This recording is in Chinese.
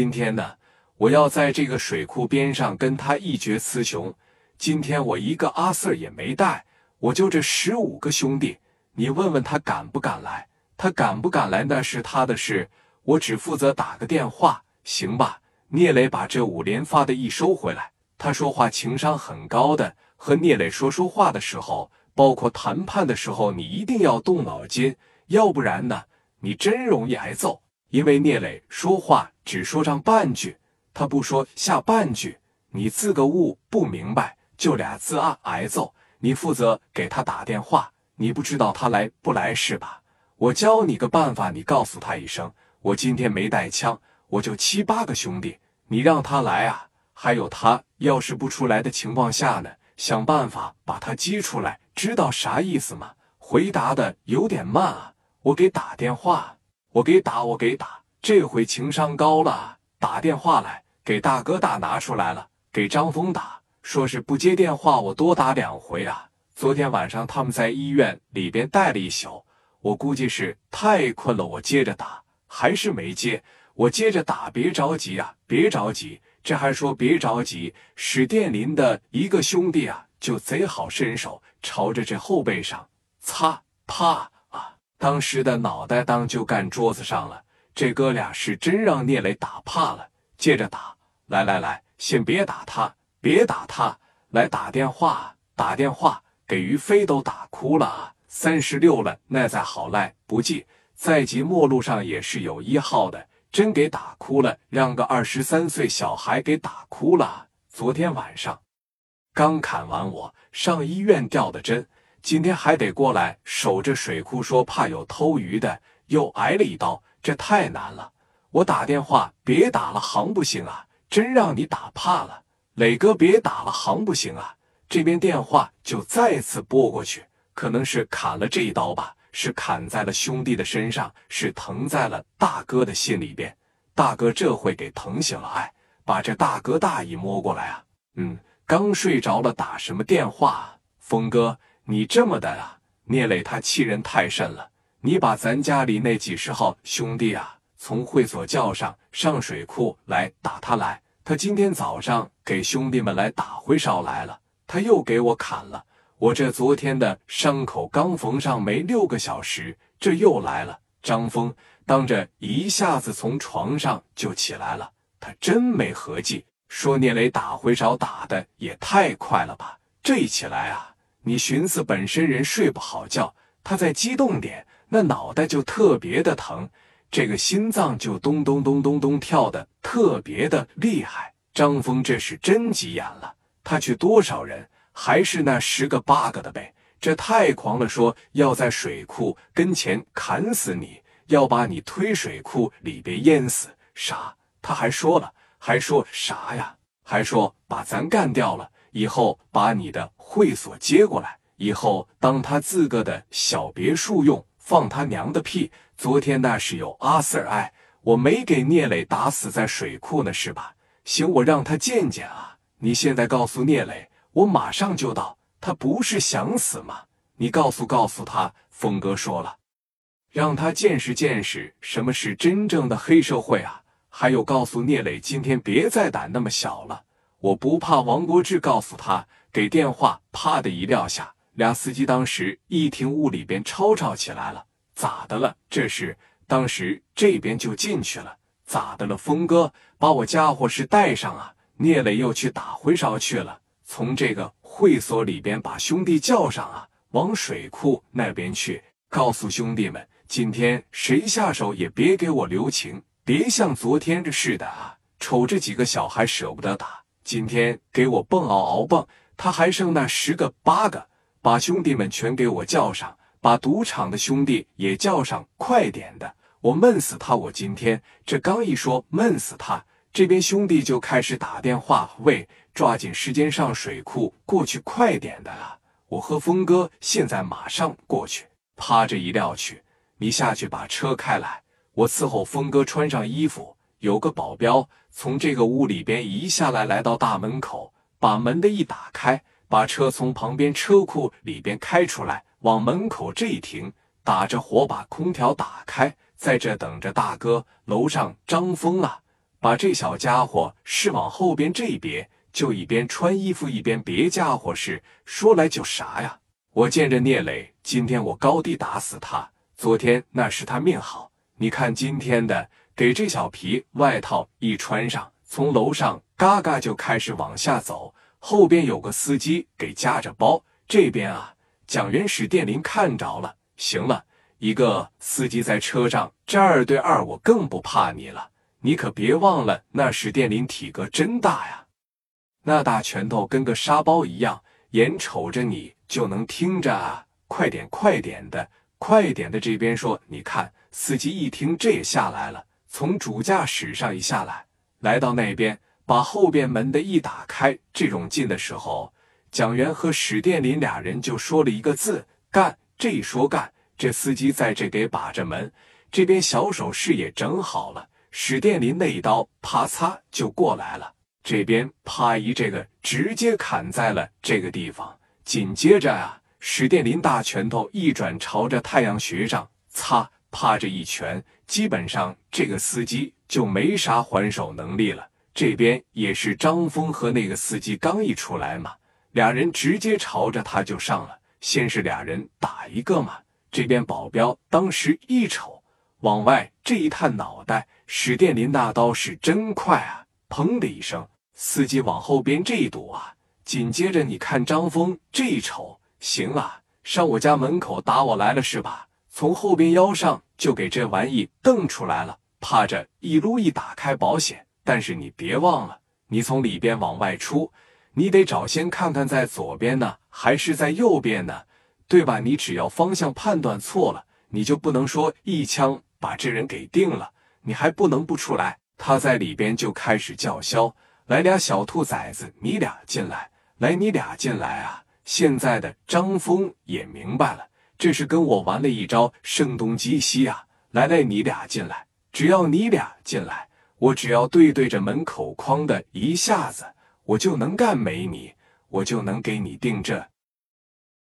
今天呢，我要在这个水库边上跟他一决雌雄。今天我一个阿 Sir 也没带，我就这十五个兄弟，你问问他敢不敢来？他敢不敢来那是他的事，我只负责打个电话，行吧？聂磊把这五连发的一收回来，他说话情商很高的，和聂磊说说话的时候，包括谈判的时候，你一定要动脑筋，要不然呢，你真容易挨揍。因为聂磊说话只说上半句，他不说下半句，你字个误不明白，就俩字啊挨揍。你负责给他打电话，你不知道他来不来是吧？我教你个办法，你告诉他一声，我今天没带枪，我就七八个兄弟，你让他来啊。还有他要是不出来的情况下呢，想办法把他激出来，知道啥意思吗？回答的有点慢啊，我给打电话。我给打，我给打，这回情商高了，打电话来给大哥大拿出来了，给张峰打，说是不接电话，我多打两回啊。昨天晚上他们在医院里边待了一宿，我估计是太困了，我接着打，还是没接，我接着打，别着急啊，别着急，这还说别着急，史殿林的一个兄弟啊，就贼好身手，朝着这后背上擦，啪。当时的脑袋当就干桌子上了，这哥俩是真让聂磊打怕了。接着打，来来来，先别打他，别打他，来打电话，打电话给于飞都打哭了。三十六了，那再好赖不济，在即末路上也是有一号的，真给打哭了，让个二十三岁小孩给打哭了。昨天晚上刚砍完我，上医院吊的针。今天还得过来守着水库，说怕有偷鱼的，又挨了一刀，这太难了。我打电话，别打了，行不行啊？真让你打怕了，磊哥，别打了，行不行啊？这边电话就再次拨过去，可能是砍了这一刀吧，是砍在了兄弟的身上，是疼在了大哥的心里边。大哥这回给疼醒了，哎，把这大哥大姨摸过来啊，嗯，刚睡着了，打什么电话？峰哥。你这么的啊，聂磊他欺人太甚了。你把咱家里那几十号兄弟啊，从会所叫上，上水库来打他来。他今天早上给兄弟们来打回烧来了，他又给我砍了。我这昨天的伤口刚缝上没六个小时，这又来了。张峰当着一下子从床上就起来了，他真没合计，说聂磊打回烧打的也太快了吧？这一起来啊！你寻思，本身人睡不好觉，他再激动点，那脑袋就特别的疼，这个心脏就咚咚咚咚咚跳的特别的厉害。张峰这是真急眼了，他去多少人，还是那十个八个的呗，这太狂了，说要在水库跟前砍死你，要把你推水库里边淹死，啥？他还说了，还说啥呀？还说把咱干掉了。以后把你的会所接过来，以后当他自个的小别墅用，放他娘的屁！昨天那是有阿 Sir 哎，我没给聂磊打死在水库呢，是吧？行，我让他见见啊！你现在告诉聂磊，我马上就到。他不是想死吗？你告诉告诉他，峰哥说了，让他见识见识什么是真正的黑社会啊！还有，告诉聂磊，今天别再胆那么小了。我不怕王国志告诉他，给电话，啪的一撂下，俩司机当时一听屋里边吵吵起来了，咋的了？这是当时这边就进去了，咋的了？峰哥，把我家伙是带上啊！聂磊又去打回烧去了，从这个会所里边把兄弟叫上啊，往水库那边去，告诉兄弟们，今天谁下手也别给我留情，别像昨天这似的啊，瞅着几个小孩舍不得打。今天给我蹦嗷嗷蹦，他还剩那十个八个，把兄弟们全给我叫上，把赌场的兄弟也叫上，快点的，我闷死他！我今天这刚一说闷死他，这边兄弟就开始打电话，喂，抓紧时间上水库过去，快点的啊！我和峰哥现在马上过去，趴着一撂去，你下去把车开来，我伺候峰哥穿上衣服，有个保镖。从这个屋里边一下来，来到大门口，把门的一打开，把车从旁边车库里边开出来，往门口这一停，打着火把空调打开，在这等着大哥。楼上张峰啊，把这小家伙是往后边这边，就一边穿衣服一边别家伙事，说来就啥呀？我见着聂磊，今天我高低打死他。昨天那是他命好，你看今天的，给这小皮外套一穿上，从楼上嘎嘎就开始往下走，后边有个司机给夹着包。这边啊，蒋元史殿林看着了，行了，一个司机在车上，这二对二，我更不怕你了。你可别忘了，那史殿林体格真大呀，那大拳头跟个沙包一样，眼瞅着你就能听着啊，快点，快点的，快点的。这边说，你看，司机一听这也下来了，从主驾驶上一下来，来到那边，把后边门的一打开，这种劲的时候，蒋元和史殿林俩人就说了一个字：干。这一说干，这司机在这给把着门，这边小手势也整好了。史殿林那一刀，啪嚓就过来了。这边啪一，这个直接砍在了这个地方。紧接着啊，史殿林大拳头一转，朝着太阳穴上，擦啪这一拳，基本上这个司机就没啥还手能力了。这边也是张峰和那个司机刚一出来嘛，俩人直接朝着他就上了。先是俩人打一个嘛，这边保镖当时一瞅，往外这一探脑袋。史殿林那刀是真快啊！砰的一声，司机往后边这一躲啊，紧接着你看张峰这一瞅，行啊，上我家门口打我来了是吧？从后边腰上就给这玩意瞪出来了，趴着一撸一打开保险，但是你别忘了，你从里边往外出，你得找先看看在左边呢还是在右边呢，对吧？你只要方向判断错了，你就不能说一枪把这人给定了。你还不能不出来！他在里边就开始叫嚣：“来俩小兔崽子，你俩进来！来，你俩进来啊！”现在的张峰也明白了，这是跟我玩了一招声东击西啊！来来，你俩进来！只要你俩进来，我只要对对着门口哐的一下子，我就能干没你，我就能给你定这